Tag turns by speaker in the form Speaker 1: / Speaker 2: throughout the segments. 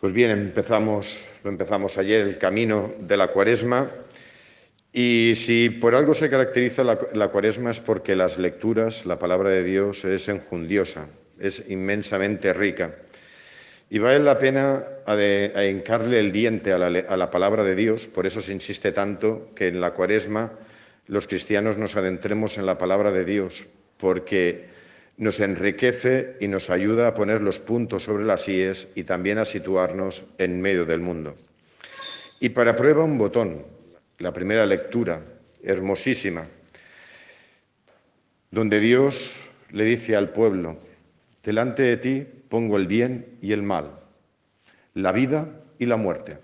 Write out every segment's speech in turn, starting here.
Speaker 1: Pues bien, empezamos, empezamos ayer, el camino de la cuaresma. Y si por algo se caracteriza la, cuaresma es porque las lecturas, la palabra de Dios es enjundiosa, es inmensamente rica. Y vale la pena encarle el diente a la palabra de Dios, por eso se insiste tanto que en la cuaresma los cristianos nos adentremos en la palabra de Dios, porque nos enriquece y nos ayuda a poner los puntos sobre las IES y también a situarnos en medio del mundo. Y para prueba un botón, la primera lectura, hermosísima, donde Dios le dice al pueblo, delante de ti pongo el bien y el mal, la vida y la muerte.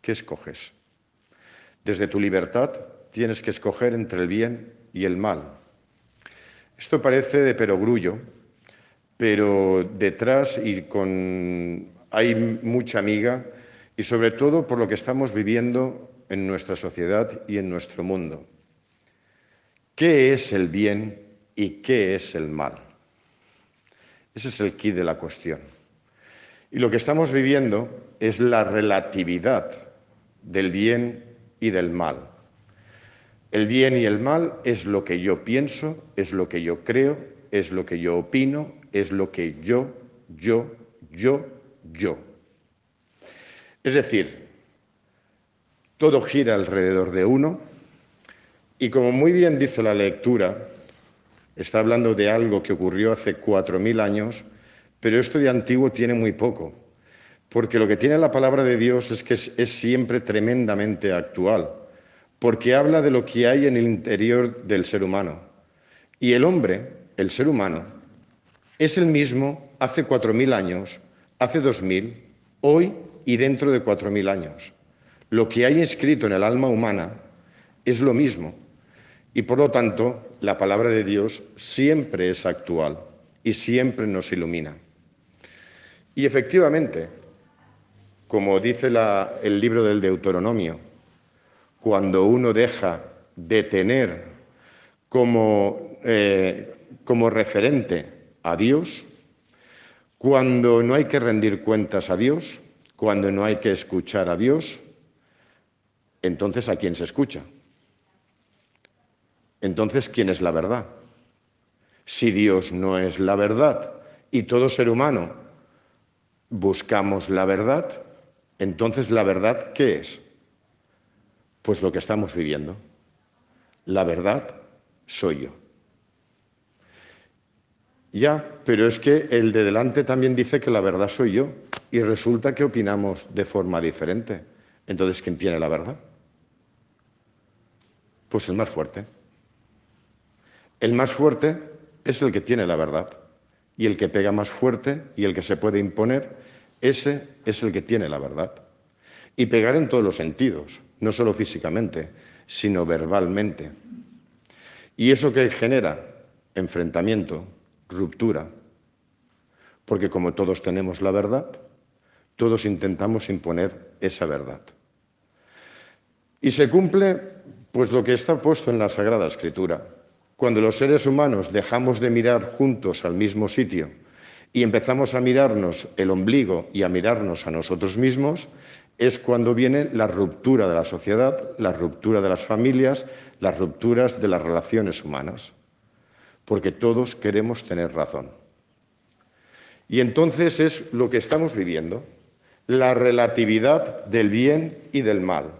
Speaker 1: ¿Qué escoges? Desde tu libertad tienes que escoger entre el bien y el mal, esto parece de perogrullo, pero detrás y con hay mucha amiga y sobre todo por lo que estamos viviendo en nuestra sociedad y en nuestro mundo. ¿Qué es el bien y qué es el mal? Ese es el kit de la cuestión. Y lo que estamos viviendo es la relatividad del bien y del mal. El bien y el mal es lo que yo pienso, es lo que yo creo, es lo que yo opino, es lo que yo, yo, yo, yo. Es decir, todo gira alrededor de uno y como muy bien dice la lectura, está hablando de algo que ocurrió hace cuatro mil años, pero esto de antiguo tiene muy poco, porque lo que tiene la palabra de Dios es que es, es siempre tremendamente actual porque habla de lo que hay en el interior del ser humano. Y el hombre, el ser humano, es el mismo hace cuatro mil años, hace dos mil, hoy y dentro de cuatro mil años. Lo que hay escrito en el alma humana es lo mismo. Y por lo tanto, la palabra de Dios siempre es actual y siempre nos ilumina. Y efectivamente, como dice el libro del Deuteronomio, cuando uno deja de tener como, eh, como referente a Dios, cuando no hay que rendir cuentas a Dios, cuando no hay que escuchar a Dios, entonces ¿a quién se escucha? Entonces, ¿quién es la verdad? Si Dios no es la verdad y todo ser humano buscamos la verdad, entonces la verdad, ¿qué es? Pues lo que estamos viviendo. La verdad soy yo. Ya, pero es que el de delante también dice que la verdad soy yo y resulta que opinamos de forma diferente. Entonces, ¿quién tiene la verdad? Pues el más fuerte. El más fuerte es el que tiene la verdad y el que pega más fuerte y el que se puede imponer, ese es el que tiene la verdad. Y pegar en todos los sentidos, no solo físicamente, sino verbalmente. ¿Y eso que genera? Enfrentamiento, ruptura. Porque como todos tenemos la verdad, todos intentamos imponer esa verdad. Y se cumple pues lo que está puesto en la Sagrada Escritura. Cuando los seres humanos dejamos de mirar juntos al mismo sitio y empezamos a mirarnos el ombligo y a mirarnos a nosotros mismos, es cuando viene la ruptura de la sociedad, la ruptura de las familias, las rupturas de las relaciones humanas, porque todos queremos tener razón. Y entonces es lo que estamos viviendo, la relatividad del bien y del mal.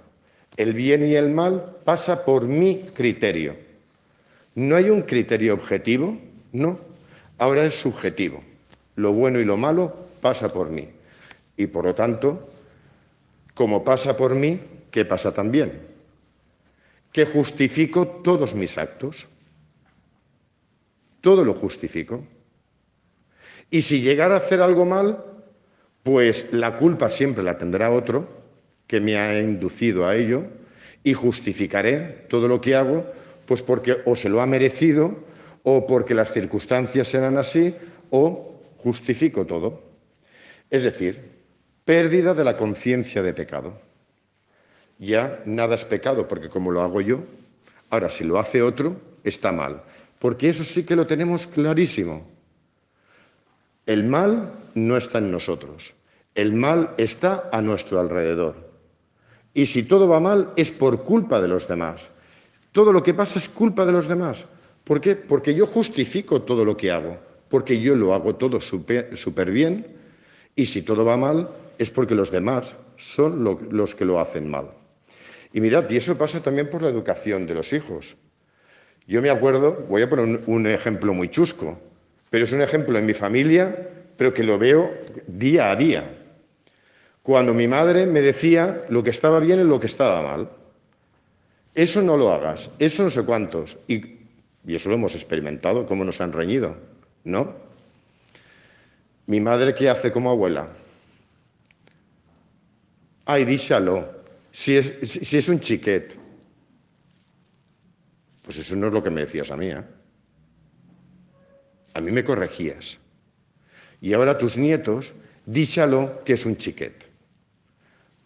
Speaker 1: El bien y el mal pasa por mi criterio. No hay un criterio objetivo, no, ahora es subjetivo. Lo bueno y lo malo pasa por mí. Y por lo tanto, como pasa por mí, ¿qué pasa también? Que justifico todos mis actos. Todo lo justifico. Y si llegara a hacer algo mal, pues la culpa siempre la tendrá otro que me ha inducido a ello y justificaré todo lo que hago, pues porque o se lo ha merecido o porque las circunstancias eran así o justifico todo. Es decir, Pérdida de la conciencia de pecado. Ya nada es pecado, porque como lo hago yo, ahora si lo hace otro, está mal. Porque eso sí que lo tenemos clarísimo. El mal no está en nosotros. El mal está a nuestro alrededor. Y si todo va mal es por culpa de los demás. Todo lo que pasa es culpa de los demás. ¿Por qué? Porque yo justifico todo lo que hago, porque yo lo hago todo súper bien y si todo va mal es porque los demás son los que lo hacen mal. Y mirad, y eso pasa también por la educación de los hijos. Yo me acuerdo, voy a poner un, ejemplo muy chusco, pero es un ejemplo en mi familia, pero que lo veo día a día. Cuando mi madre me decía lo que estaba bien y lo que estaba mal. Eso no lo hagas, eso no sé cuántos. Y, y eso lo hemos experimentado, cómo nos han reñido, ¿no? Mi madre, ¿qué hace como abuela? Ay, díselo, si es, si es un chiquet, pues eso no es lo que me decías a mí. ¿eh? A mí me corregías. Y ahora tus nietos, díselo que es un chiquet.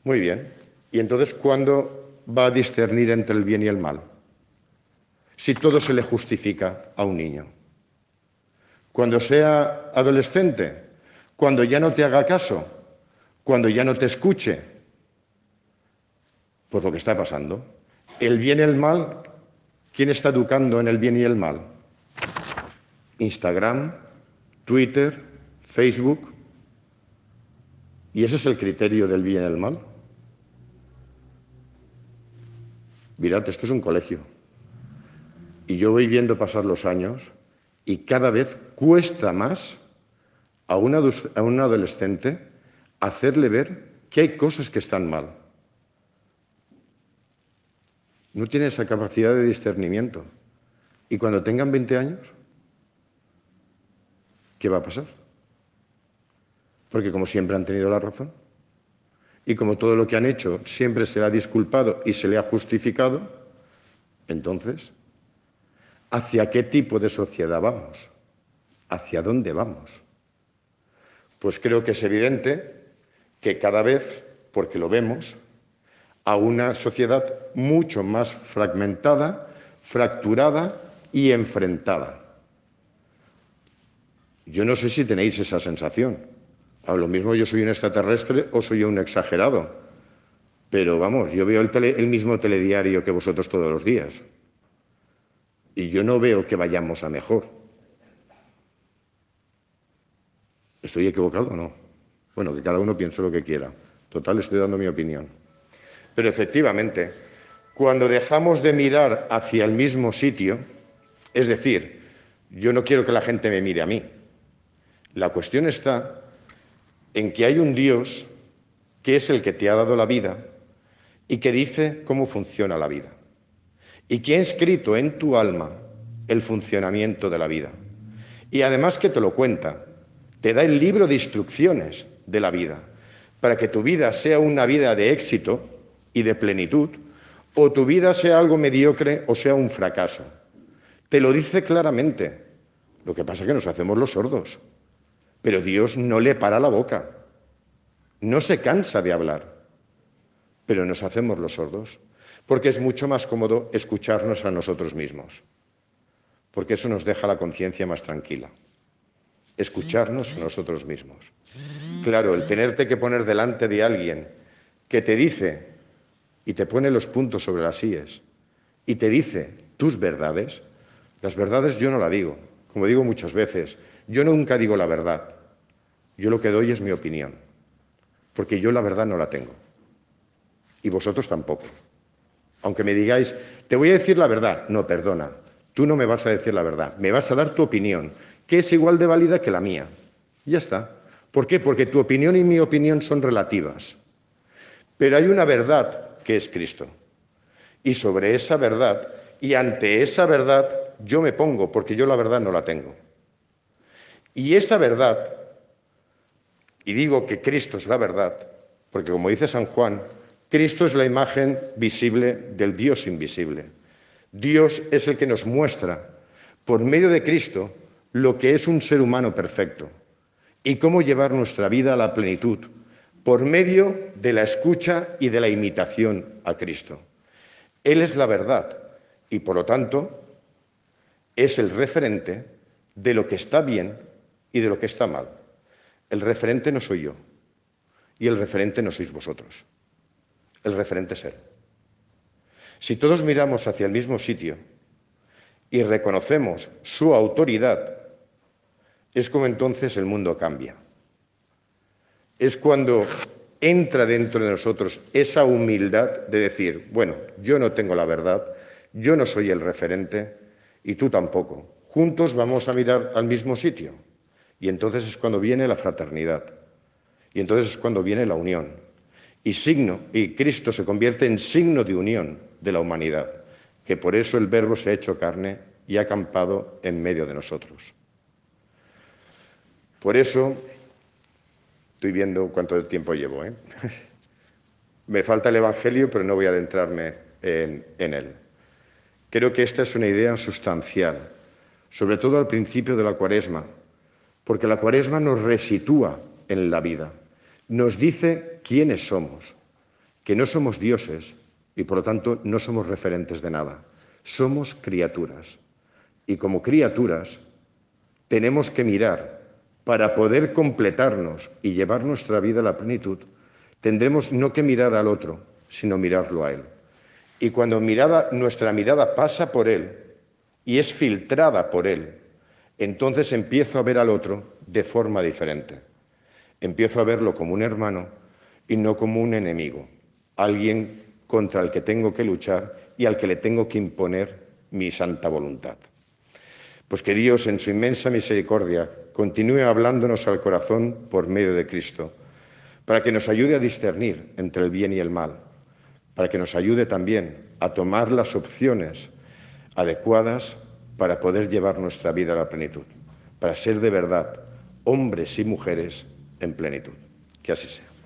Speaker 1: Muy bien. ¿Y entonces cuándo va a discernir entre el bien y el mal? Si todo se le justifica a un niño. Cuando sea adolescente, cuando ya no te haga caso, cuando ya no te escuche, pues lo que está pasando. El bien y el mal, ¿quién está educando en el bien y el mal? Instagram, Twitter, Facebook. ¿Y ese es el criterio del bien y el mal? Mirad, esto es un colegio. Y yo voy viendo pasar los años y cada vez cuesta más a, a un adolescente hacerle ver que hay cosas que están mal no tienen esa capacidad de discernimiento. Y cuando tengan 20 años, ¿qué va a pasar? Porque como siempre han tenido la razón, y como todo lo que han hecho siempre se le ha disculpado y se le ha justificado, entonces, ¿hacia qué tipo de sociedad vamos? ¿Hacia dónde vamos? Pues creo que es evidente que cada vez, porque lo vemos, a una sociedad mucho más fragmentada, fracturada y enfrentada. Yo no sé si tenéis esa sensación. A lo mismo yo soy un extraterrestre o soy un exagerado. Pero vamos, yo veo el, el, mismo telediario que vosotros todos los días. Y yo no veo que vayamos a mejor. ¿Estoy equivocado o no? Bueno, que cada uno piense lo que quiera. Total, estoy dando mi opinión. Pero efectivamente, cuando dejamos de mirar hacia el mismo sitio, es decir, yo no quiero que la gente me mire a mí. La cuestión está en que hay un Dios que es el que te ha dado la vida y que dice cómo funciona la vida. Y que ha escrito en tu alma el funcionamiento de la vida. Y además que te lo cuenta, te da el libro de instrucciones de la vida, para que tu vida sea una vida de éxito y de plenitud, o tu vida sea algo mediocre o sea un fracaso. Te lo dice claramente. Lo que pasa es que nos hacemos los sordos. Pero Dios no le para la boca. No se cansa de hablar. Pero nos hacemos los sordos. Porque es mucho más cómodo escucharnos a nosotros mismos. Porque eso nos deja la conciencia más tranquila. Escucharnos a nosotros mismos. Claro, el tenerte que poner delante de alguien que te dice y te pone los puntos sobre las íes y te dice tus verdades, las verdades yo no la digo. Como digo muchas veces, yo nunca digo la verdad. Yo lo que doy es mi opinión, porque yo la verdad no la tengo. Y vosotros tampoco. Aunque me digáis, te voy a decir la verdad. No, perdona, tú no me vas a decir la verdad, me vas a dar tu opinión, que es igual de válida que la mía. ya está. ¿Por qué? Porque tu opinión y mi opinión son relativas. Pero hay una verdad que es Cristo. Y sobre esa verdad, y ante esa verdad, yo me pongo, porque yo la verdad no la tengo. Y esa verdad, y digo que Cristo es la verdad, porque como dice San Juan, Cristo es la imagen visible del Dios invisible. Dios es el que nos muestra, por medio de Cristo, lo que es un ser humano perfecto y cómo llevar nuestra vida a la plenitud, por medio de la escucha y de la imitación a Cristo. Él es la verdad y, por lo tanto, es el referente de lo que está bien y de lo que está mal. El referente no soy yo. y el referente no sois vosotros. El referente es Él. Si todos miramos hacia el mismo sitio y reconocemos su autoridad, es como entonces el mundo cambia. Es cuando entra dentro de nosotros esa humildad de decir, bueno, yo no tengo la verdad, yo no soy el referente y tú tampoco. Juntos vamos a mirar al mismo sitio. Y entonces es cuando viene la fraternidad. Y entonces es cuando viene la unión. Y signo, y Cristo se convierte en signo de unión de la humanidad, que por eso el Verbo se ha hecho carne y ha acampado en medio de nosotros. Por eso, estoy viendo cuánto tiempo llevo, ¿eh? me falta el Evangelio, pero no voy a adentrarme en, en él. Creo que esta es una idea sustancial, sobre todo al principio de la cuaresma, porque la cuaresma nos resitúa en la vida, nos dice quiénes somos, que no somos dioses y por lo tanto no somos referentes de nada, somos criaturas. Y como criaturas tenemos que mirar para poder completarnos y llevar nuestra vida a la plenitud, tendremos no que mirar al otro, sino mirarlo a Él. Y cuando nuestra mirada pasa por Él y es filtrada por Él, entonces empiezo a ver al otro de forma diferente. Empiezo a verlo como un hermano y no como un enemigo, alguien contra el que tengo que luchar y al que le tengo que imponer mi santa voluntad. Pues que Dios, en su inmensa misericordia, continúe hablándonos al corazón por medio de Cristo, para que nos ayude a discernir entre el bien y el mal, para que nos ayude también a tomar las opciones adecuadas para poder llevar nuestra vida a la plenitud, para ser de verdad hombres y mujeres en plenitud. Que así sea.